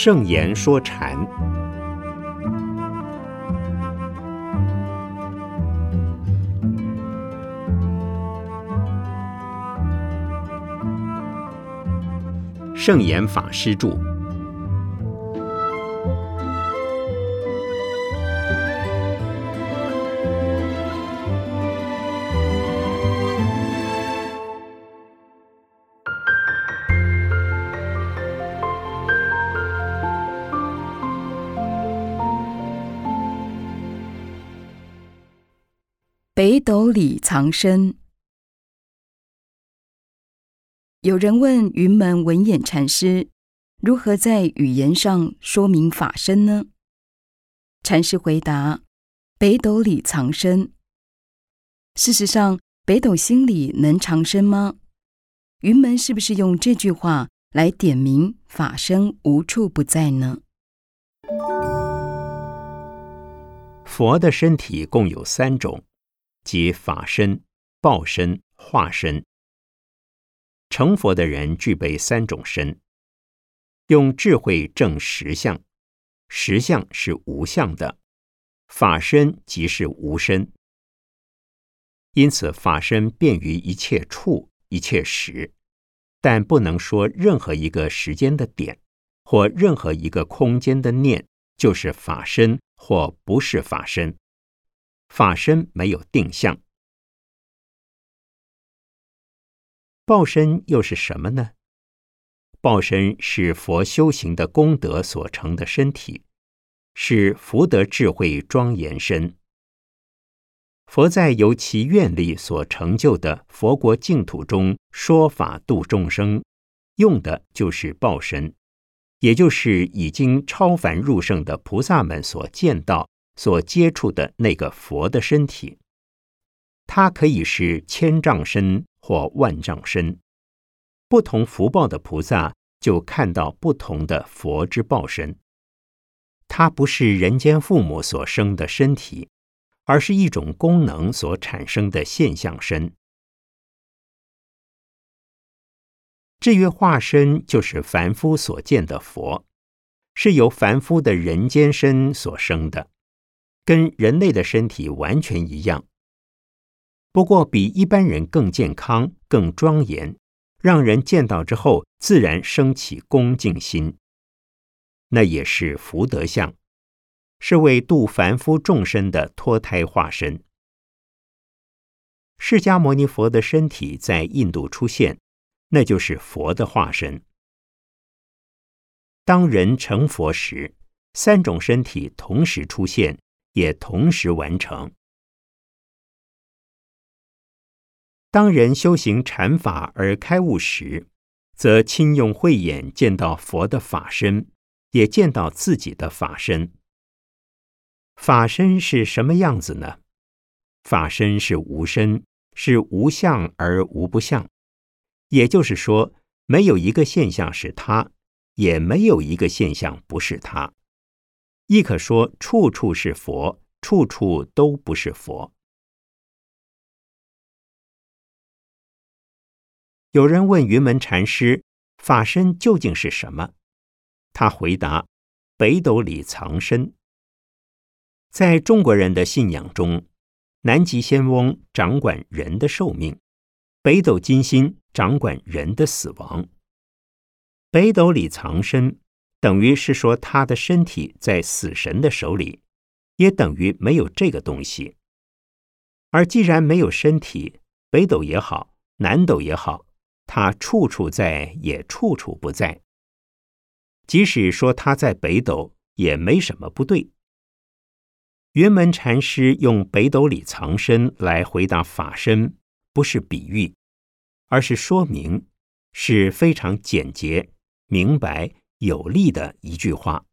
圣言说禅，圣严法师著。北斗里藏身。有人问云门文偃禅师：“如何在语言上说明法身呢？”禅师回答：“北斗里藏身。”事实上，北斗心里能藏身吗？云门是不是用这句话来点明法身无处不在呢？佛的身体共有三种。即法身、报身、化身。成佛的人具备三种身，用智慧证实相，实相是无相的，法身即是无身。因此，法身便于一切处、一切时，但不能说任何一个时间的点或任何一个空间的念就是法身或不是法身。法身没有定向，报身又是什么呢？报身是佛修行的功德所成的身体，是福德智慧庄严身。佛在由其愿力所成就的佛国净土中说法度众生，用的就是报身，也就是已经超凡入圣的菩萨们所见到。所接触的那个佛的身体，它可以是千丈身或万丈身，不同福报的菩萨就看到不同的佛之报身。它不是人间父母所生的身体，而是一种功能所产生的现象身。至于化身，就是凡夫所见的佛，是由凡夫的人间身所生的。跟人类的身体完全一样，不过比一般人更健康、更庄严，让人见到之后自然升起恭敬心。那也是福德相，是为度凡夫众生的脱胎化身。释迦牟尼佛的身体在印度出现，那就是佛的化身。当人成佛时，三种身体同时出现。也同时完成。当人修行禅法而开悟时，则亲用慧眼见到佛的法身，也见到自己的法身。法身是什么样子呢？法身是无身，是无相而无不相。也就是说，没有一个现象是他，也没有一个现象不是他。亦可说，处处是佛，处处都不是佛。有人问云门禅师：“法身究竟是什么？”他回答：“北斗里藏身。”在中国人的信仰中，南极仙翁掌管人的寿命，北斗金星掌管人的死亡。北斗里藏身。等于是说，他的身体在死神的手里，也等于没有这个东西。而既然没有身体，北斗也好，南斗也好，他处处在，也处处不在。即使说他在北斗，也没什么不对。云门禅师用北斗里藏身来回答法身，不是比喻，而是说明，是非常简洁明白。有力的一句话。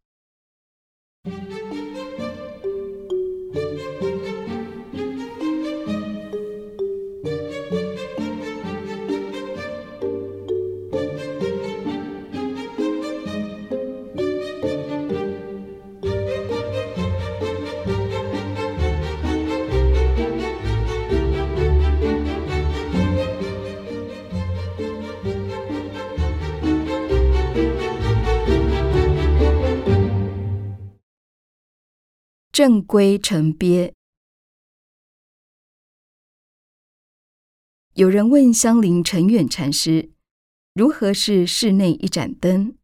正规成鳖。有人问香林陈远禅师：“如何是室内一盏灯？”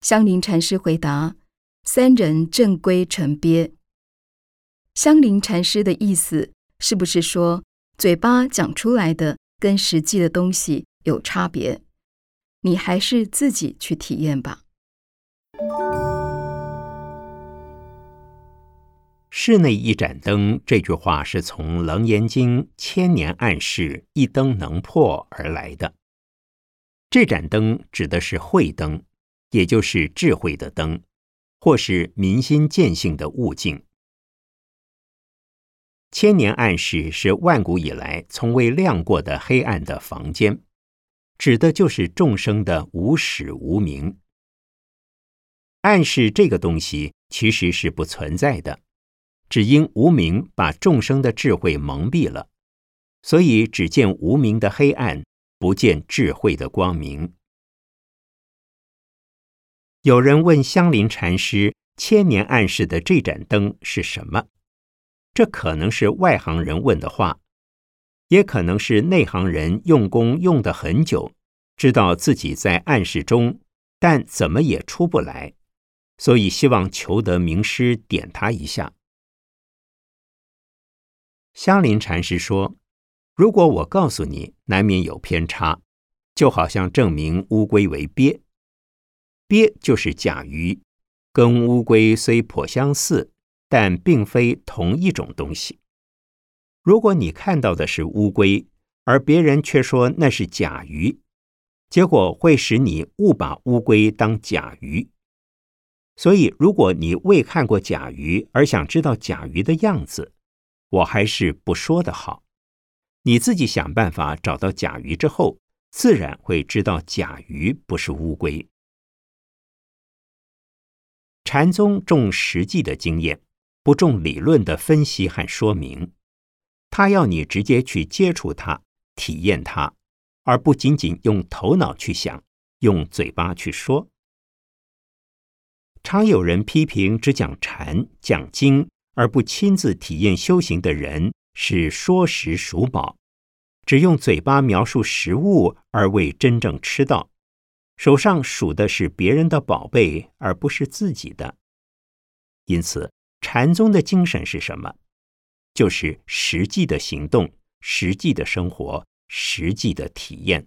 香林禅师回答：“三人正规成鳖。”香林禅师的意思是不是说，嘴巴讲出来的跟实际的东西有差别？你还是自己去体验吧。室内一盏灯这句话是从《楞严经》千年暗示一灯能破而来的。这盏灯指的是慧灯，也就是智慧的灯，或是明心见性的悟境。千年暗示是万古以来从未亮过的黑暗的房间，指的就是众生的无始无明。暗示这个东西其实是不存在的。只因无明把众生的智慧蒙蔽了，所以只见无明的黑暗，不见智慧的光明。有人问香林禅师：“千年暗示的这盏灯是什么？”这可能是外行人问的话，也可能是内行人用功用的很久，知道自己在暗示中，但怎么也出不来，所以希望求得名师点他一下。香林禅师说：“如果我告诉你，难免有偏差，就好像证明乌龟为鳖，鳖就是甲鱼，跟乌龟虽颇相似，但并非同一种东西。如果你看到的是乌龟，而别人却说那是甲鱼，结果会使你误把乌龟当甲鱼。所以，如果你未看过甲鱼，而想知道甲鱼的样子，我还是不说的好。你自己想办法找到甲鱼之后，自然会知道甲鱼不是乌龟。禅宗重实际的经验，不重理论的分析和说明。他要你直接去接触它、体验它，而不仅仅用头脑去想、用嘴巴去说。常有人批评只讲禅、讲经。而不亲自体验修行的人是说食数宝，只用嘴巴描述食物而未真正吃到，手上数的是别人的宝贝而不是自己的。因此，禅宗的精神是什么？就是实际的行动、实际的生活、实际的体验。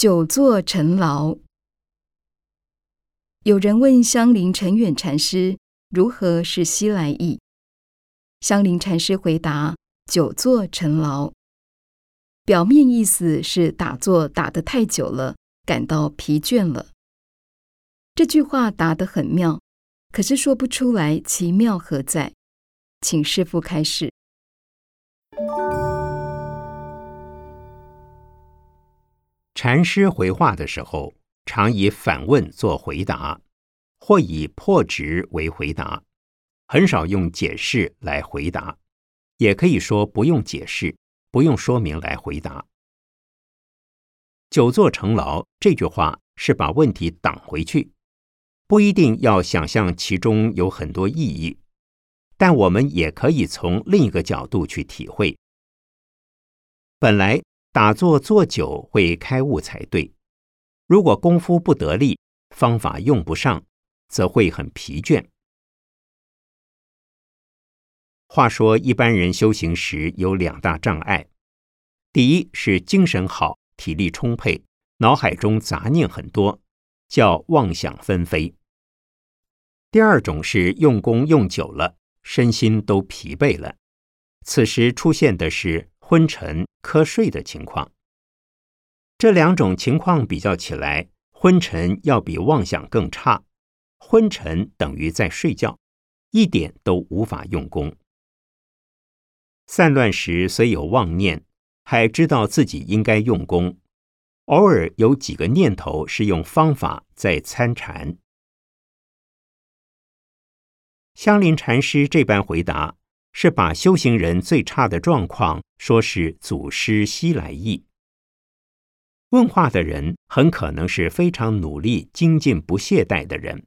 久坐尘牢。有人问香林陈远禅师如何是西来意，香林禅师回答：久坐尘牢，表面意思是打坐打得太久了，感到疲倦了。这句话答得很妙，可是说不出来其妙何在，请师父开示。禅师回话的时候，常以反问做回答，或以破执为回答，很少用解释来回答，也可以说不用解释、不用说明来回答。久坐成牢这句话是把问题挡回去，不一定要想象其中有很多意义，但我们也可以从另一个角度去体会。本来。打坐坐久会开悟才对，如果功夫不得力，方法用不上，则会很疲倦。话说，一般人修行时有两大障碍：第一是精神好、体力充沛，脑海中杂念很多，叫妄想纷飞；第二种是用功用久了，身心都疲惫了，此时出现的是。昏沉、瞌睡的情况，这两种情况比较起来，昏沉要比妄想更差。昏沉等于在睡觉，一点都无法用功。散乱时虽有妄念，还知道自己应该用功，偶尔有几个念头是用方法在参禅。香林禅师这般回答，是把修行人最差的状况说是祖师西来意。问话的人很可能是非常努力、精进、不懈怠的人，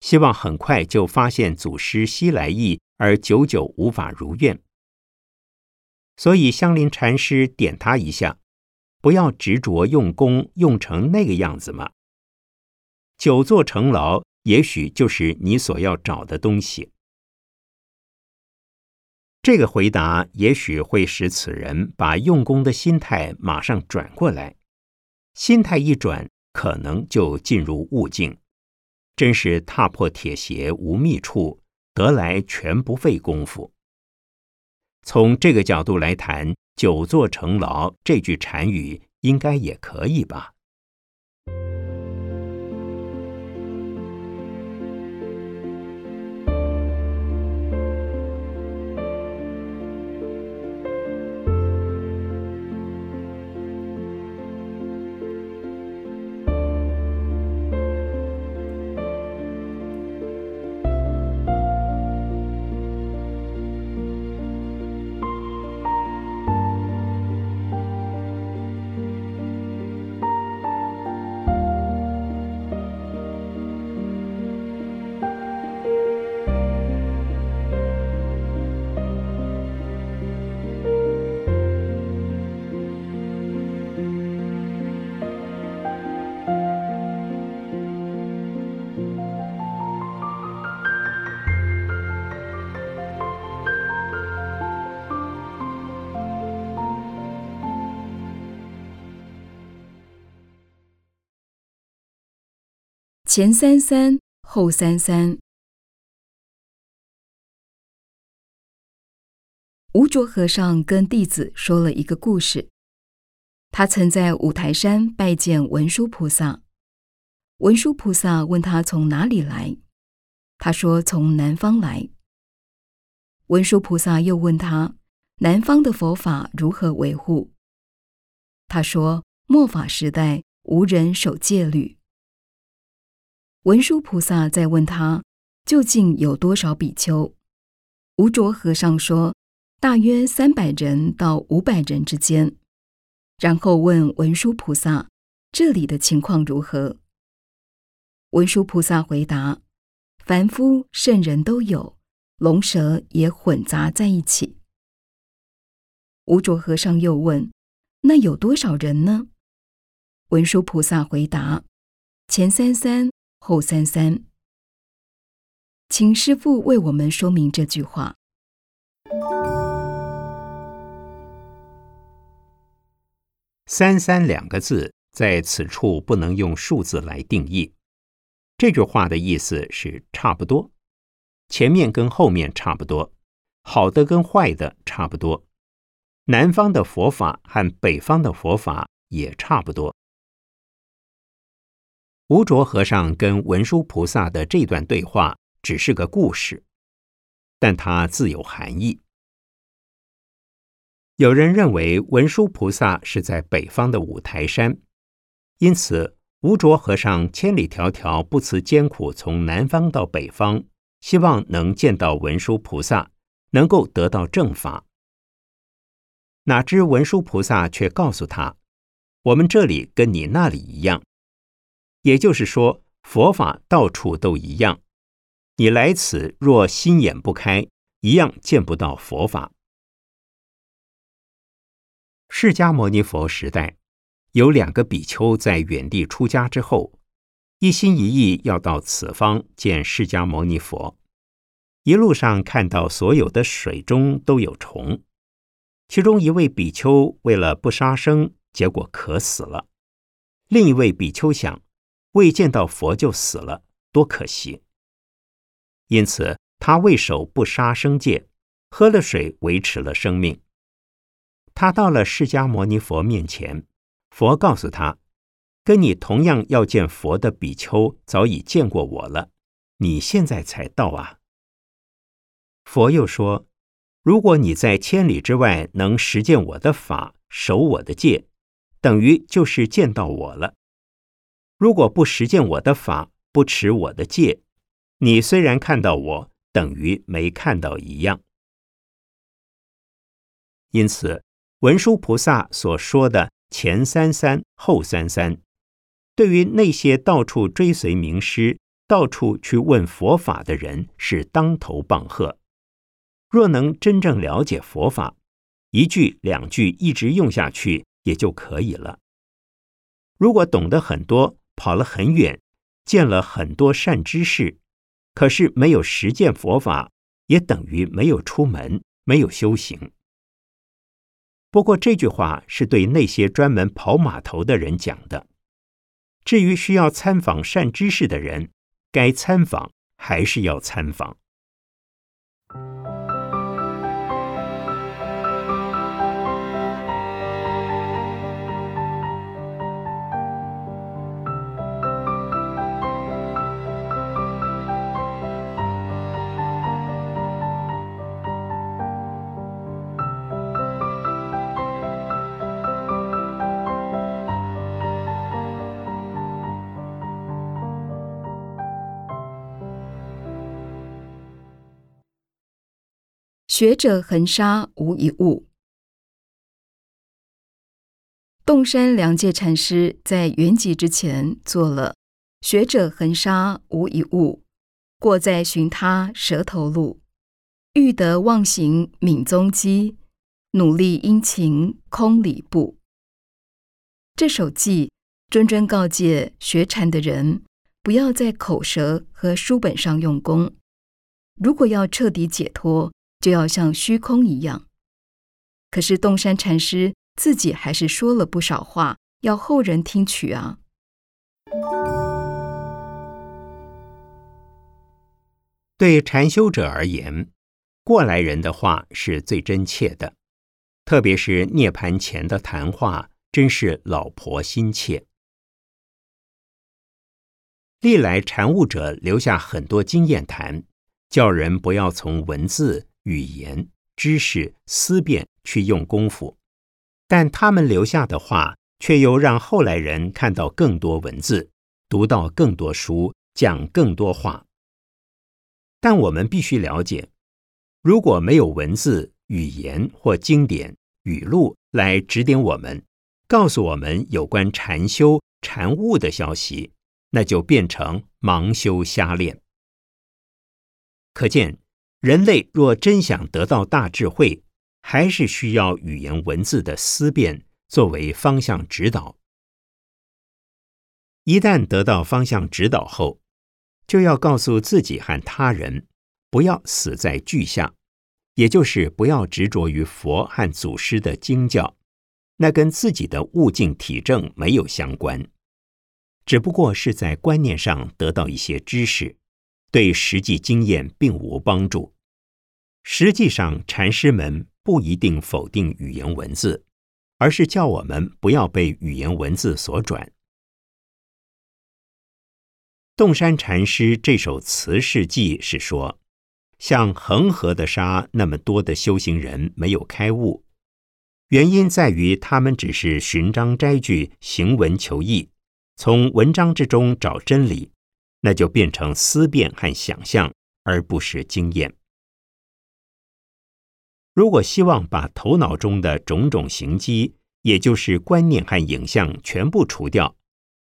希望很快就发现祖师西来意，而久久无法如愿。所以香林禅师点他一下，不要执着用功用成那个样子嘛。久坐成牢。也许就是你所要找的东西。这个回答也许会使此人把用功的心态马上转过来，心态一转，可能就进入悟境，真是踏破铁鞋无觅处，得来全不费功夫。从这个角度来谈“久坐成劳”这句禅语，应该也可以吧。前三三，后三三。吴卓和尚跟弟子说了一个故事。他曾在五台山拜见文殊菩萨，文殊菩萨问他从哪里来，他说从南方来。文殊菩萨又问他南方的佛法如何维护，他说末法时代无人守戒律。文殊菩萨在问他究竟有多少比丘？无着和尚说，大约三百人到五百人之间。然后问文殊菩萨，这里的情况如何？文殊菩萨回答：凡夫圣人都有，龙蛇也混杂在一起。无着和尚又问：那有多少人呢？文殊菩萨回答：前三三。后三三，请师父为我们说明这句话。三三两个字在此处不能用数字来定义。这句话的意思是差不多，前面跟后面差不多，好的跟坏的差不多，南方的佛法和北方的佛法也差不多。无着和尚跟文殊菩萨的这段对话只是个故事，但它自有含义。有人认为文殊菩萨是在北方的五台山，因此无着和尚千里迢迢不辞艰苦从南方到北方，希望能见到文殊菩萨，能够得到正法。哪知文殊菩萨却告诉他：“我们这里跟你那里一样。”也就是说，佛法到处都一样。你来此若心眼不开，一样见不到佛法。释迦牟尼佛时代，有两个比丘在远地出家之后，一心一意要到此方见释迦牟尼佛。一路上看到所有的水中都有虫，其中一位比丘为了不杀生，结果渴死了。另一位比丘想。未见到佛就死了，多可惜！因此，他为守不杀生戒，喝了水维持了生命。他到了释迦牟尼佛面前，佛告诉他：“跟你同样要见佛的比丘早已见过我了，你现在才到啊。”佛又说：“如果你在千里之外能实践我的法，守我的戒，等于就是见到我了。如果不实践我的法，不持我的戒，你虽然看到我，等于没看到一样。因此，文殊菩萨所说的前三三后三三，对于那些到处追随名师、到处去问佛法的人，是当头棒喝。若能真正了解佛法，一句两句一直用下去也就可以了。如果懂得很多，跑了很远，见了很多善知识，可是没有实践佛法，也等于没有出门，没有修行。不过这句话是对那些专门跑码头的人讲的。至于需要参访善知识的人，该参访还是要参访。学者恒沙无一物。洞山良介禅师在圆寂之前做了“学者恒沙无一物，过在寻他舌头路。欲得忘形泯踪迹，努力殷勤空理部。”这首偈谆谆告诫学禅的人，不要在口舌和书本上用功。如果要彻底解脱，就要像虚空一样。可是洞山禅师自己还是说了不少话，要后人听取啊。对禅修者而言，过来人的话是最真切的，特别是涅盘前的谈话，真是老婆心切。历来禅悟者留下很多经验谈，叫人不要从文字。语言、知识、思辨去用功夫，但他们留下的话，却又让后来人看到更多文字，读到更多书，讲更多话。但我们必须了解，如果没有文字、语言或经典语录来指点我们，告诉我们有关禅修、禅悟的消息，那就变成盲修瞎练。可见。人类若真想得到大智慧，还是需要语言文字的思辨作为方向指导。一旦得到方向指导后，就要告诉自己和他人，不要死在句下，也就是不要执着于佛和祖师的经教，那跟自己的悟境体证没有相关，只不过是在观念上得到一些知识，对实际经验并无帮助。实际上，禅师们不一定否定语言文字，而是叫我们不要被语言文字所转。洞山禅师这首词事记是说，像恒河的沙那么多的修行人没有开悟，原因在于他们只是寻章摘句、行文求义，从文章之中找真理，那就变成思辨和想象，而不是经验。如果希望把头脑中的种种行机，也就是观念和影像全部除掉，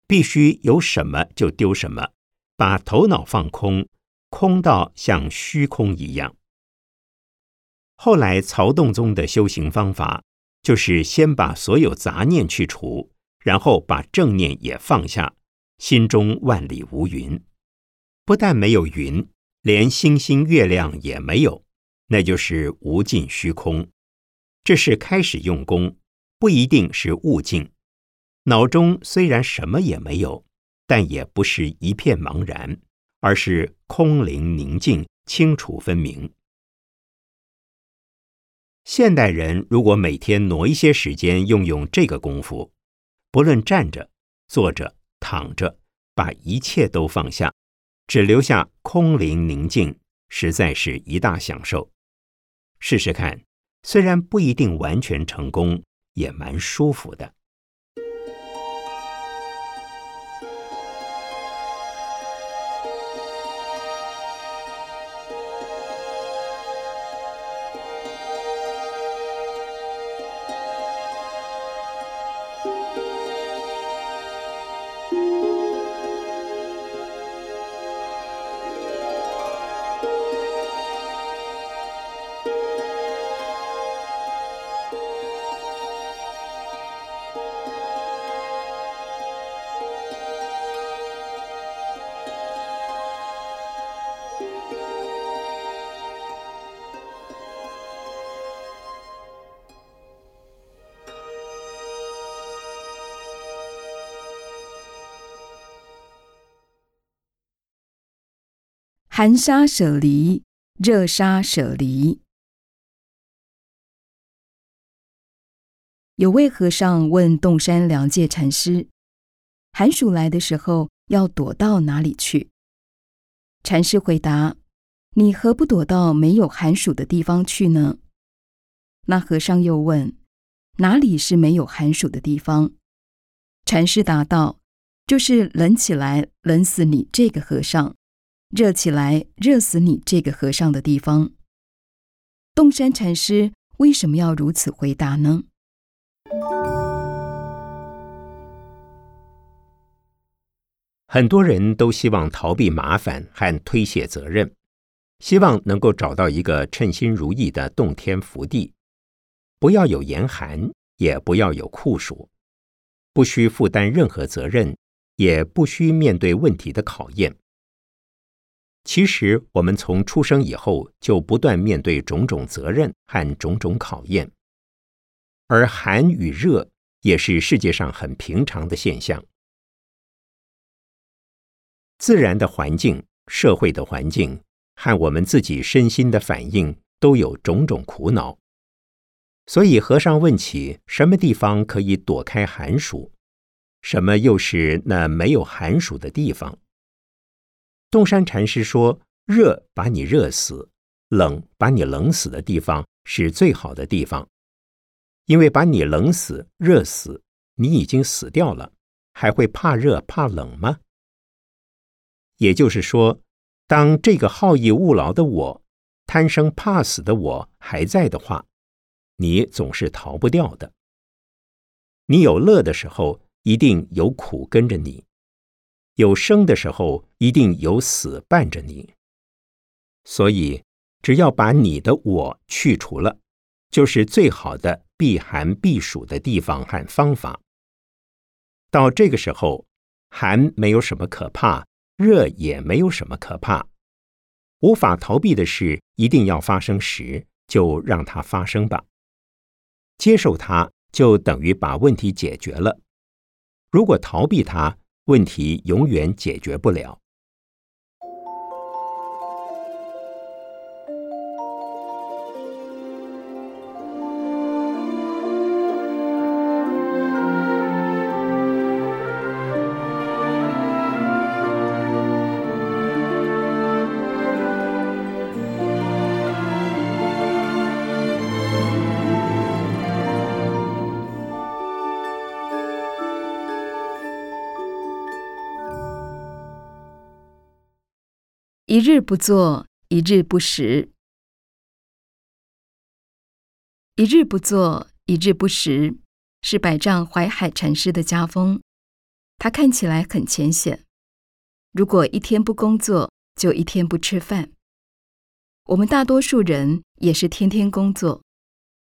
必须有什么就丢什么，把头脑放空，空到像虚空一样。后来曹洞宗的修行方法，就是先把所有杂念去除，然后把正念也放下，心中万里无云。不但没有云，连星星月亮也没有。那就是无尽虚空，这是开始用功，不一定是悟境。脑中虽然什么也没有，但也不是一片茫然，而是空灵宁静、清楚分明。现代人如果每天挪一些时间用用这个功夫，不论站着、坐着、躺着，把一切都放下，只留下空灵宁静，实在是一大享受。试试看，虽然不一定完全成功，也蛮舒服的。寒沙舍离，热沙舍离。有位和尚问洞山良介禅师：“寒暑来的时候，要躲到哪里去？”禅师回答：“你何不躲到没有寒暑的地方去呢？”那和尚又问：“哪里是没有寒暑的地方？”禅师答道：“就是冷起来，冷死你这个和尚。”热起来，热死你这个和尚的地方。洞山禅师为什么要如此回答呢？很多人都希望逃避麻烦和推卸责任，希望能够找到一个称心如意的洞天福地，不要有严寒，也不要有酷暑，不需负担任何责任，也不需面对问题的考验。其实，我们从出生以后就不断面对种种责任和种种考验，而寒与热也是世界上很平常的现象。自然的环境、社会的环境和我们自己身心的反应都有种种苦恼，所以和尚问起什么地方可以躲开寒暑，什么又是那没有寒暑的地方？洞山禅师说：“热把你热死，冷把你冷死的地方是最好的地方，因为把你冷死、热死，你已经死掉了，还会怕热怕冷吗？也就是说，当这个好逸恶劳的我、贪生怕死的我还在的话，你总是逃不掉的。你有乐的时候，一定有苦跟着你。”有生的时候，一定有死伴着你。所以，只要把你的我去除了，就是最好的避寒避暑的地方和方法。到这个时候，寒没有什么可怕，热也没有什么可怕。无法逃避的事一定要发生时，就让它发生吧。接受它，就等于把问题解决了。如果逃避它，问题永远解决不了。一日不作，一日不食；一日不作，一日不食，是百丈怀海禅师的家风。他看起来很浅显。如果一天不工作，就一天不吃饭。我们大多数人也是天天工作，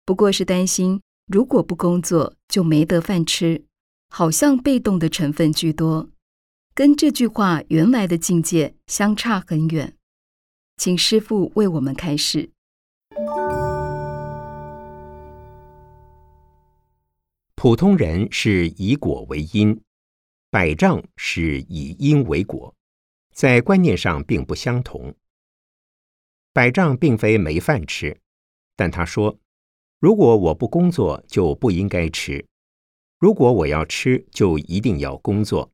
不过是担心如果不工作就没得饭吃，好像被动的成分居多。跟这句话原来的境界相差很远，请师父为我们开示。普通人是以果为因，百丈是以因为果，在观念上并不相同。百丈并非没饭吃，但他说：如果我不工作，就不应该吃；如果我要吃，就一定要工作。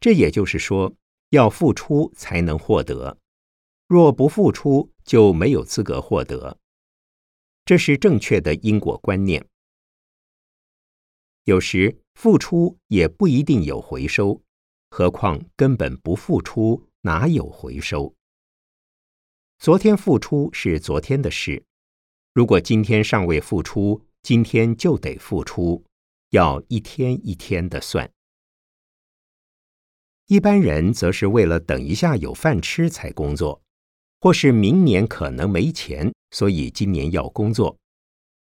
这也就是说，要付出才能获得，若不付出就没有资格获得。这是正确的因果观念。有时付出也不一定有回收，何况根本不付出，哪有回收？昨天付出是昨天的事，如果今天尚未付出，今天就得付出，要一天一天的算。一般人则是为了等一下有饭吃才工作，或是明年可能没钱，所以今年要工作。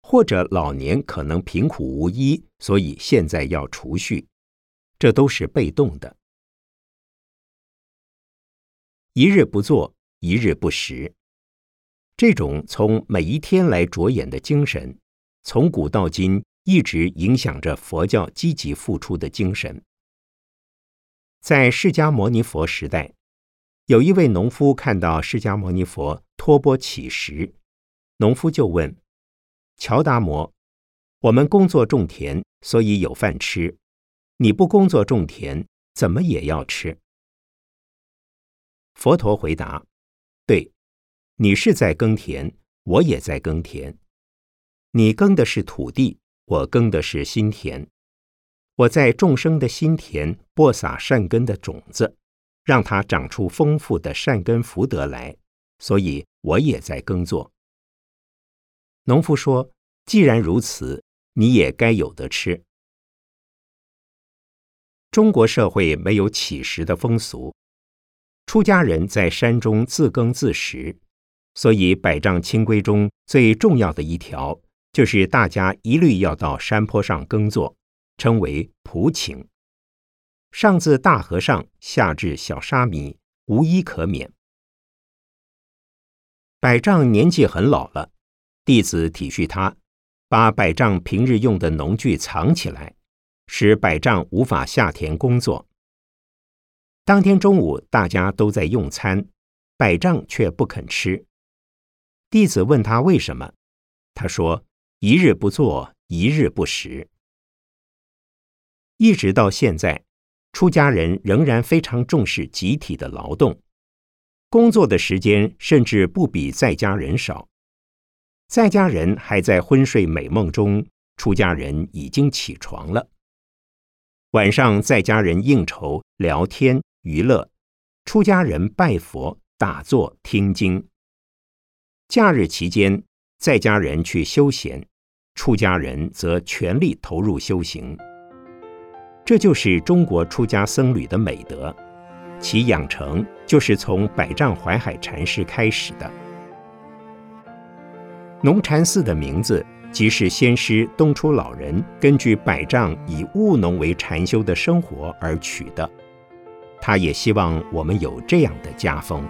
或者老年可能贫苦无依，所以现在要储蓄，这都是被动的。一日不做，一日不食，这种从每一天来着眼的精神，从古到今一直影响着佛教积极付出的精神。在释迦牟尼佛时代，有一位农夫看到释迦牟尼佛托钵乞食，农夫就问。乔达摩，我们工作种田，所以有饭吃。你不工作种田，怎么也要吃？佛陀回答：“对，你是在耕田，我也在耕田。你耕的是土地，我耕的是心田。我在众生的心田播撒善根的种子，让它长出丰富的善根福德来。所以我也在耕作。”农夫说：“既然如此，你也该有的吃。”中国社会没有乞食的风俗，出家人在山中自耕自食，所以百丈清规中最重要的一条，就是大家一律要到山坡上耕作，称为普请。上自大和尚，下至小沙弥，无一可免。百丈年纪很老了。弟子体恤他，把百丈平日用的农具藏起来，使百丈无法下田工作。当天中午，大家都在用餐，百丈却不肯吃。弟子问他为什么，他说：“一日不做，一日不食。”一直到现在，出家人仍然非常重视集体的劳动，工作的时间甚至不比在家人少。在家人还在昏睡美梦中，出家人已经起床了。晚上，在家人应酬、聊天、娱乐；出家人拜佛、打坐、听经。假日期间，在家人去休闲，出家人则全力投入修行。这就是中国出家僧侣的美德，其养成就是从百丈怀海禅师开始的。农禅寺的名字，即是先师东初老人根据百丈以务农为禅修的生活而取的。他也希望我们有这样的家风。